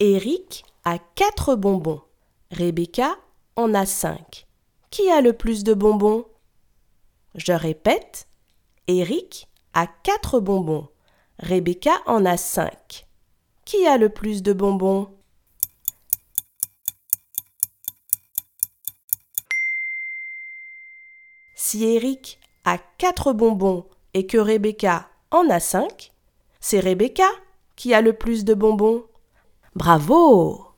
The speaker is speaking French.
Eric a quatre bonbons. Rebecca en a cinq. Qui a le plus de bonbons? Je répète. Eric a quatre bonbons. Rebecca en a cinq. Qui a le plus de bonbons? Si Eric a quatre bonbons et que Rebecca en a cinq, c'est Rebecca qui a le plus de bonbons. Bravo